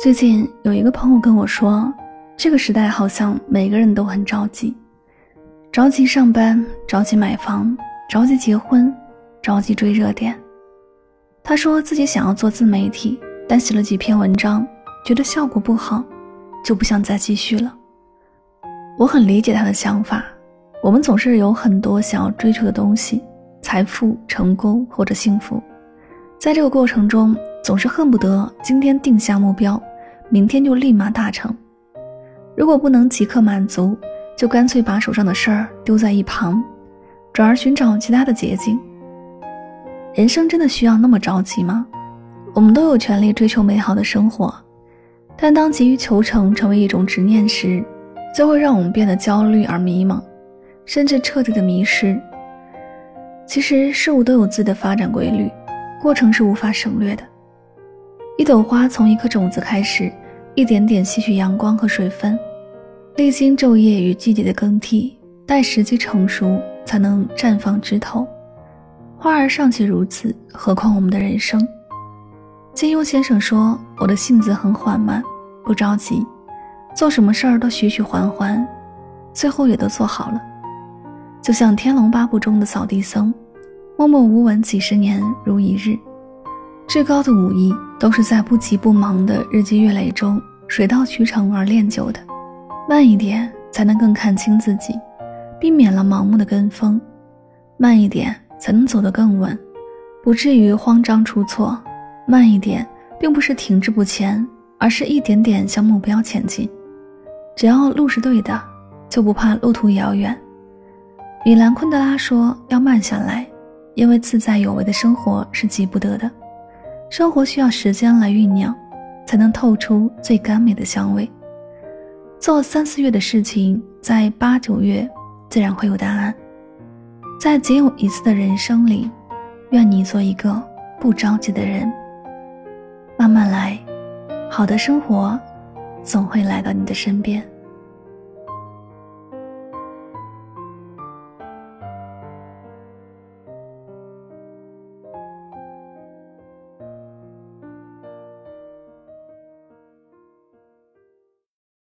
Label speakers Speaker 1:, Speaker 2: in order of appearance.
Speaker 1: 最近有一个朋友跟我说，这个时代好像每个人都很着急，着急上班，着急买房，着急结婚，着急追热点。他说自己想要做自媒体，但写了几篇文章，觉得效果不好，就不想再继续了。我很理解他的想法，我们总是有很多想要追求的东西，财富、成功或者幸福，在这个过程中，总是恨不得今天定下目标。明天就立马达成。如果不能即刻满足，就干脆把手上的事儿丢在一旁，转而寻找其他的捷径。人生真的需要那么着急吗？我们都有权利追求美好的生活，但当急于求成成为一种执念时，就会让我们变得焦虑而迷茫，甚至彻底的迷失。其实事物都有自己的发展规律，过程是无法省略的。一朵花从一颗种子开始，一点点吸取阳光和水分，历经昼夜与季节的更替，待时机成熟，才能绽放枝头。花儿尚且如此，何况我们的人生？金庸先生说：“我的性子很缓慢，不着急，做什么事儿都徐徐缓缓，最后也都做好了。”就像《天龙八部》中的扫地僧，默默无闻几十年如一日。至高的武艺都是在不急不忙的日积月累中水到渠成而练就的，慢一点才能更看清自己，避免了盲目的跟风；慢一点才能走得更稳，不至于慌张出错；慢一点并不是停滞不前，而是一点点向目标前进。只要路是对的，就不怕路途遥远。米兰昆德拉说：“要慢下来，因为自在有为的生活是急不得的。”生活需要时间来酝酿，才能透出最甘美的香味。做三四月的事情，在八九月自然会有答案。在仅有一次的人生里，愿你做一个不着急的人，慢慢来，好的生活总会来到你的身边。